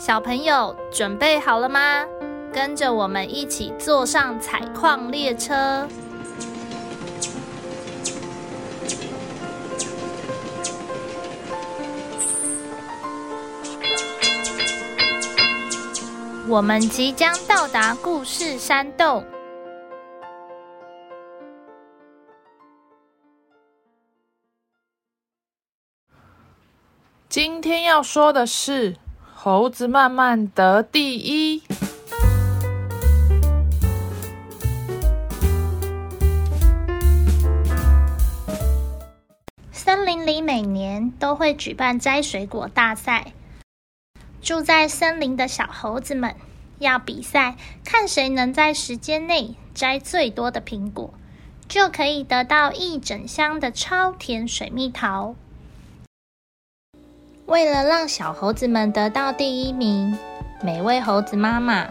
小朋友准备好了吗？跟着我们一起坐上采矿列车。我们即将到达故事山洞。今天要说的是猴子慢慢得第一。森林里每年都会举办摘水果大赛，住在森林的小猴子们要比赛，看谁能在时间内摘最多的苹果，就可以得到一整箱的超甜水蜜桃。为了让小猴子们得到第一名，每位猴子妈妈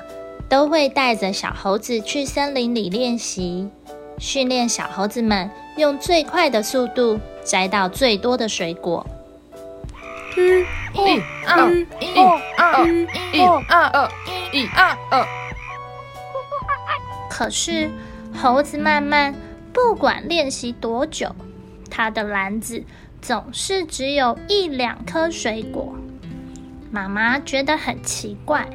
都会带着小猴子去森林里练习，训练小猴子们用最快的速度摘到最多的水果。一、二、一、二、一、二、二、一、二、二。可是，猴子慢慢不管练习多久，他的篮子。总是只有一两颗水果，妈妈觉得很奇怪，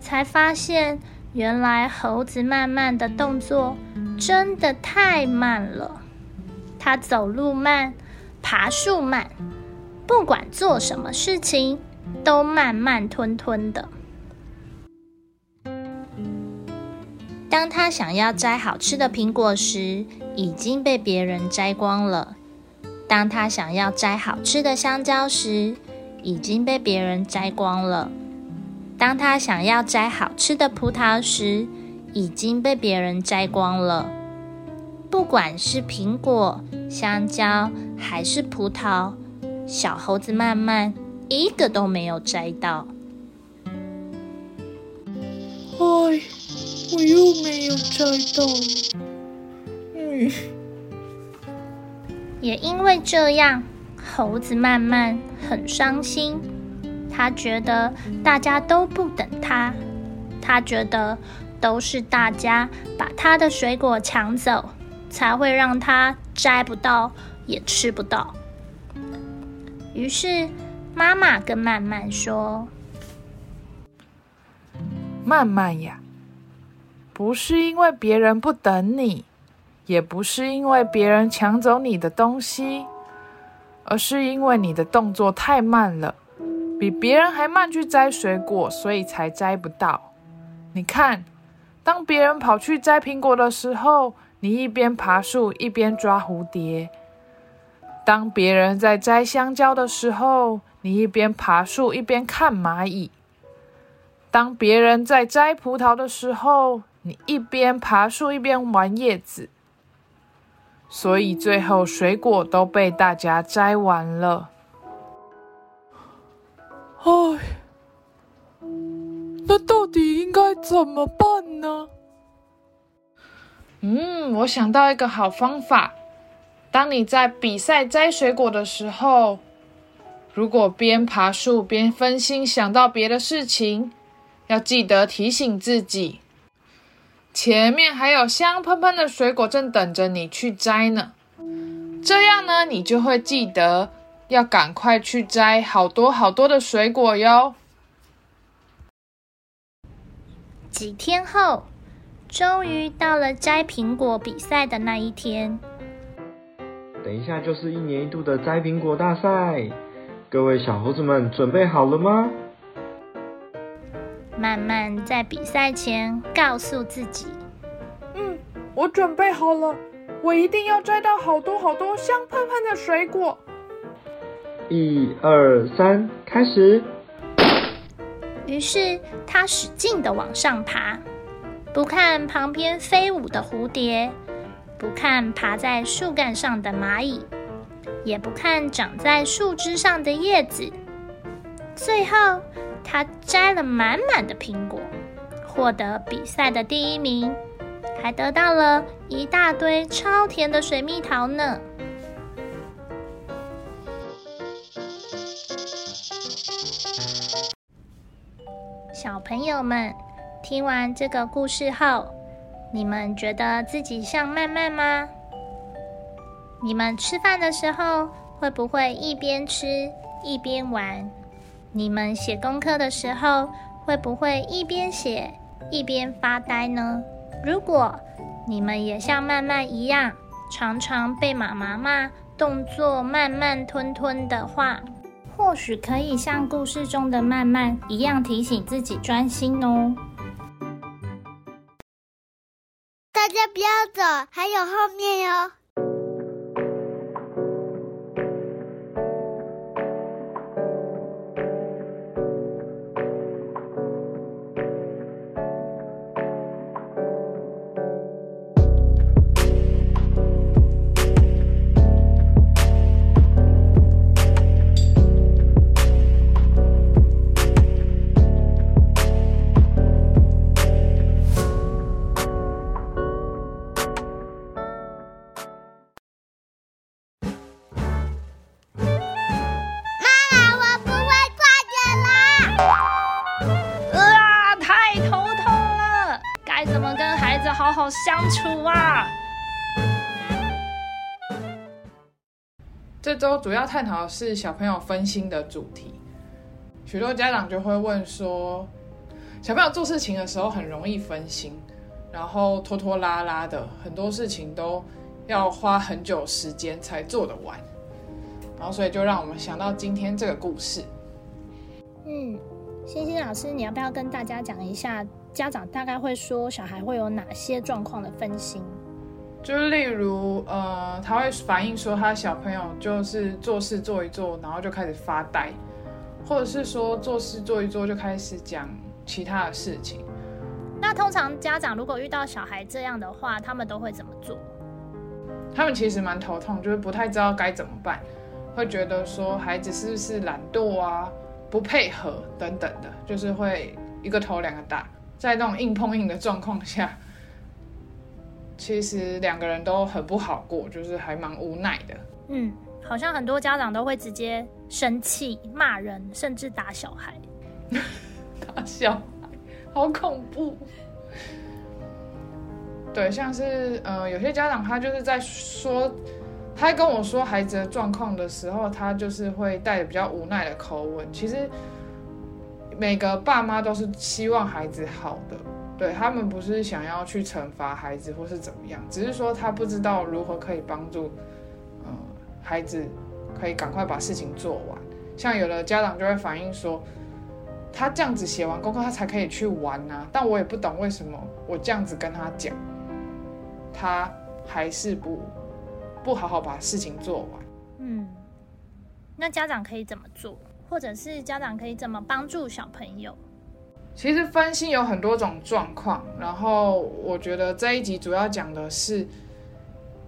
才发现原来猴子慢慢的动作真的太慢了。它走路慢，爬树慢，不管做什么事情都慢慢吞吞的。当他想要摘好吃的苹果时，已经被别人摘光了。当他想要摘好吃的香蕉时，已经被别人摘光了；当他想要摘好吃的葡萄时，已经被别人摘光了。不管是苹果、香蕉还是葡萄，小猴子慢慢一个都没有摘到。哎，我又没有摘到。也因为这样，猴子慢慢很伤心。他觉得大家都不等他，他觉得都是大家把他的水果抢走，才会让他摘不到也吃不到。于是，妈妈跟慢慢说：“慢慢呀，不是因为别人不等你。”也不是因为别人抢走你的东西，而是因为你的动作太慢了，比别人还慢去摘水果，所以才摘不到。你看，当别人跑去摘苹果的时候，你一边爬树一边抓蝴蝶；当别人在摘香蕉的时候，你一边爬树一边看蚂蚁；当别人在摘葡萄的时候，你一边爬树一边玩叶子。所以最后水果都被大家摘完了。唉，那到底应该怎么办呢？嗯，我想到一个好方法。当你在比赛摘水果的时候，如果边爬树边分心想到别的事情，要记得提醒自己。前面还有香喷喷的水果正等着你去摘呢，这样呢，你就会记得要赶快去摘好多好多的水果哟。几天后，终于到了摘苹果比赛的那一天。等一下就是一年一度的摘苹果大赛，各位小猴子们准备好了吗？慢慢在比赛前告诉自己：“嗯，我准备好了，我一定要摘到好多好多香喷喷的水果。”一二三，开始！于是他使劲的往上爬，不看旁边飞舞的蝴蝶，不看爬在树干上的蚂蚁，也不看长在树枝上的叶子，最后。他摘了满满的苹果，获得比赛的第一名，还得到了一大堆超甜的水蜜桃呢。小朋友们，听完这个故事后，你们觉得自己像曼曼吗？你们吃饭的时候会不会一边吃一边玩？你们写功课的时候会不会一边写一边发呆呢？如果你们也像曼曼一样，常常被妈妈骂动作慢慢吞吞的话，或许可以像故事中的曼曼一样提醒自己专心哦。大家不要走，还有后面哟。这周主要探讨的是小朋友分心的主题。许多家长就会问说，小朋友做事情的时候很容易分心，然后拖拖拉拉的，很多事情都要花很久时间才做得完。然后，所以就让我们想到今天这个故事。嗯，欣欣老师，你要不要跟大家讲一下？家长大概会说，小孩会有哪些状况的分心？就是例如，呃，他会反映说，他小朋友就是做事做一做，然后就开始发呆，或者是说做事做一做就开始讲其他的事情。那通常家长如果遇到小孩这样的话，他们都会怎么做？他们其实蛮头痛，就是不太知道该怎么办，会觉得说孩子是不是懒惰啊、不配合等等的，就是会一个头两个大。在那种硬碰硬的状况下，其实两个人都很不好过，就是还蛮无奈的。嗯，好像很多家长都会直接生气、骂人，甚至打小孩。打小孩，好恐怖。对，像是呃，有些家长他就是在说，他跟我说孩子的状况的时候，他就是会带着比较无奈的口吻。其实。每个爸妈都是希望孩子好的，对他们不是想要去惩罚孩子或是怎么样，只是说他不知道如何可以帮助，呃，孩子可以赶快把事情做完。像有的家长就会反映说，他这样子写完功课，他才可以去玩呐。但我也不懂为什么我这样子跟他讲，他还是不不好好把事情做完。嗯，那家长可以怎么做？或者是家长可以怎么帮助小朋友？其实分心有很多种状况，然后我觉得这一集主要讲的是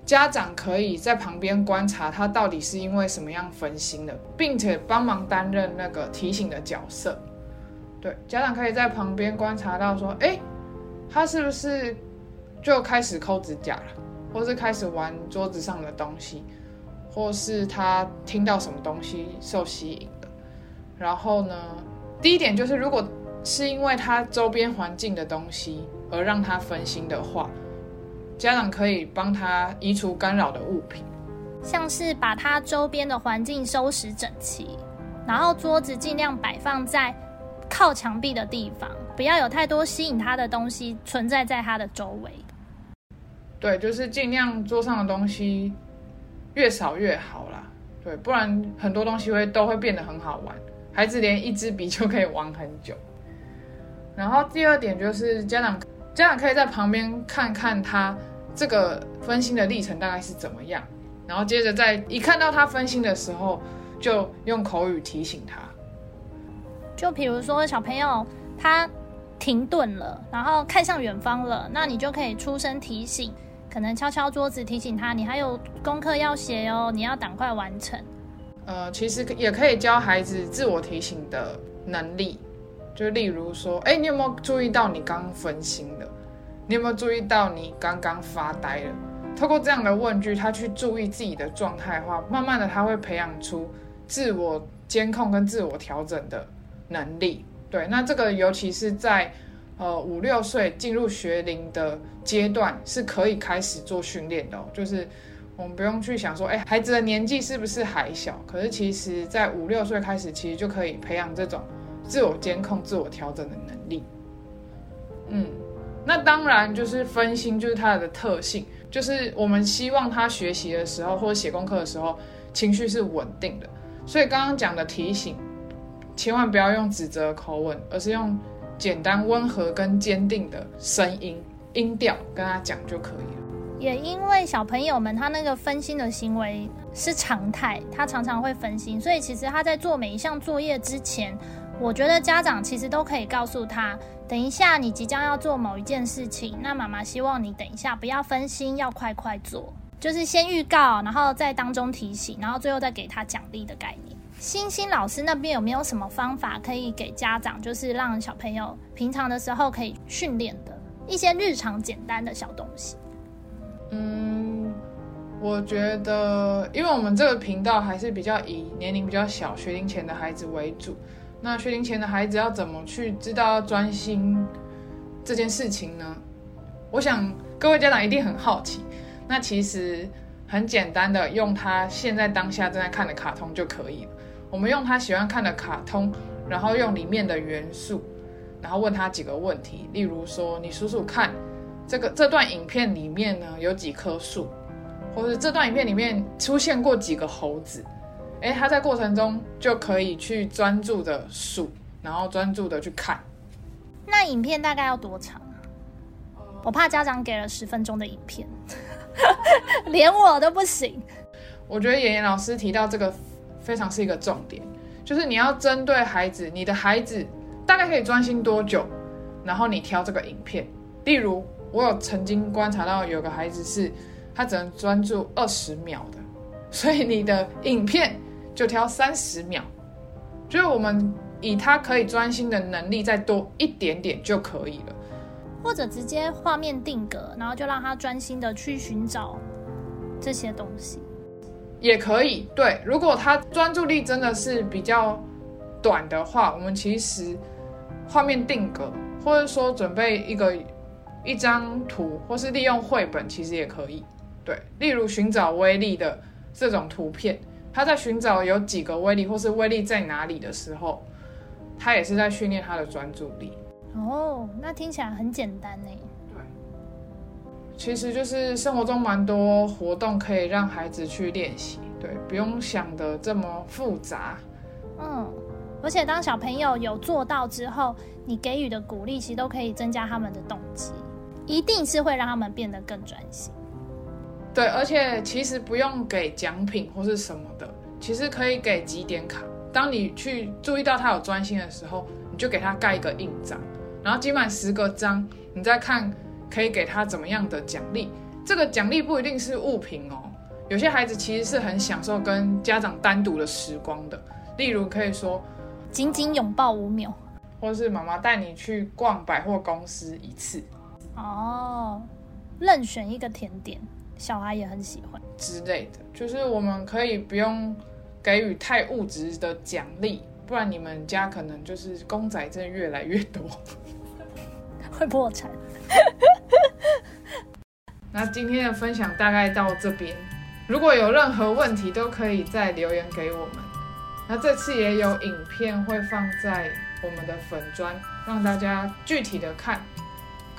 家长可以在旁边观察他到底是因为什么样分心的，并且帮忙担任那个提醒的角色。对，家长可以在旁边观察到说，哎，他是不是就开始抠指甲了，或是开始玩桌子上的东西，或是他听到什么东西受吸引。然后呢，第一点就是，如果是因为他周边环境的东西而让他分心的话，家长可以帮他移除干扰的物品，像是把他周边的环境收拾整齐，然后桌子尽量摆放在靠墙壁的地方，不要有太多吸引他的东西存在在他的周围。对，就是尽量桌上的东西越少越好啦。对，不然很多东西会都会变得很好玩。孩子连一支笔就可以玩很久，然后第二点就是家长家长可以在旁边看看他这个分心的历程大概是怎么样，然后接着在一看到他分心的时候，就用口语提醒他。就比如说小朋友他停顿了，然后看向远方了，那你就可以出声提醒，可能敲敲桌子提醒他，你还有功课要写哦，你要赶快完成。呃，其实也可以教孩子自我提醒的能力，就例如说，哎，你有没有注意到你刚刚分心了？你有没有注意到你刚刚发呆了？透过这样的问句，他去注意自己的状态的话，慢慢的他会培养出自我监控跟自我调整的能力，对，那这个尤其是在呃五六岁进入学龄的阶段，是可以开始做训练的、哦。就是我们不用去想说，哎，孩子的年纪是不是还小？可是其实在五六岁开始，其实就可以培养这种自我监控、自我调整的能力。嗯，那当然就是分心，就是它的特性，就是我们希望他学习的时候或者写功课的时候，情绪是稳定的。所以刚刚讲的提醒，千万不要用指责口吻，而是用简单、温和跟坚定的声音音调跟他讲就可以了。也因为小朋友们他那个分心的行为是常态，他常常会分心，所以其实他在做每一项作业之前，我觉得家长其实都可以告诉他，等一下你即将要做某一件事情，那妈妈希望你等一下不要分心，要快快做，就是先预告，然后在当中提醒，然后最后再给他奖励的概念。星星老师那边有没有什么方法可以给家长，就是让小朋友平常的时候可以训练的一些日常简单的小东西？嗯，我觉得，因为我们这个频道还是比较以年龄比较小、学龄前的孩子为主。那学龄前的孩子要怎么去知道要专心这件事情呢？我想各位家长一定很好奇。那其实很简单的，用他现在当下正在看的卡通就可以了。我们用他喜欢看的卡通，然后用里面的元素，然后问他几个问题，例如说，你数数看。这个这段影片里面呢有几棵树，或者这段影片里面出现过几个猴子，诶，他在过程中就可以去专注的数，然后专注的去看。那影片大概要多长？我怕家长给了十分钟的影片，连我都不行。我觉得妍妍老师提到这个非常是一个重点，就是你要针对孩子，你的孩子大概可以专心多久，然后你挑这个影片，例如。我有曾经观察到有个孩子是，他只能专注二十秒的，所以你的影片就挑三十秒，就是我们以他可以专心的能力再多一点点就可以了，或者直接画面定格，然后就让他专心的去寻找这些东西，也可以。对，如果他专注力真的是比较短的话，我们其实画面定格，或者说准备一个。一张图，或是利用绘本，其实也可以。对，例如寻找威力的这种图片，他在寻找有几个威力，或是威力在哪里的时候，他也是在训练他的专注力。哦，那听起来很简单呢。对，其实就是生活中蛮多活动可以让孩子去练习。对，不用想的这么复杂。嗯。而且当小朋友有做到之后，你给予的鼓励其实都可以增加他们的动机，一定是会让他们变得更专心。对，而且其实不用给奖品或是什么的，其实可以给几点卡。当你去注意到他有专心的时候，你就给他盖一个印章，然后集满十个章，你再看可以给他怎么样的奖励。这个奖励不一定是物品哦，有些孩子其实是很享受跟家长单独的时光的，例如可以说。紧紧拥抱五秒，或是妈妈带你去逛百货公司一次，哦，任选一个甜点，小孩也很喜欢之类的。就是我们可以不用给予太物质的奖励，不然你们家可能就是公仔真的越来越多，会破产。那今天的分享大概到这边，如果有任何问题，都可以再留言给我们。那这次也有影片会放在我们的粉砖，让大家具体的看，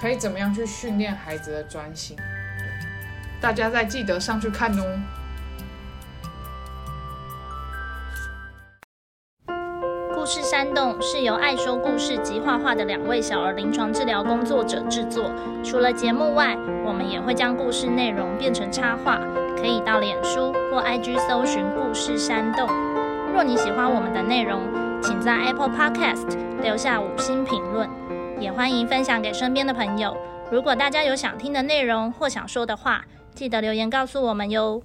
可以怎么样去训练孩子的专心。大家再记得上去看哦。故事山洞是由爱说故事及画画的两位小儿临床治疗工作者制作。除了节目外，我们也会将故事内容变成插画，可以到脸书或 IG 搜寻故事山洞。若你喜欢我们的内容，请在 Apple Podcast 留下五星评论，也欢迎分享给身边的朋友。如果大家有想听的内容或想说的话，记得留言告诉我们哟。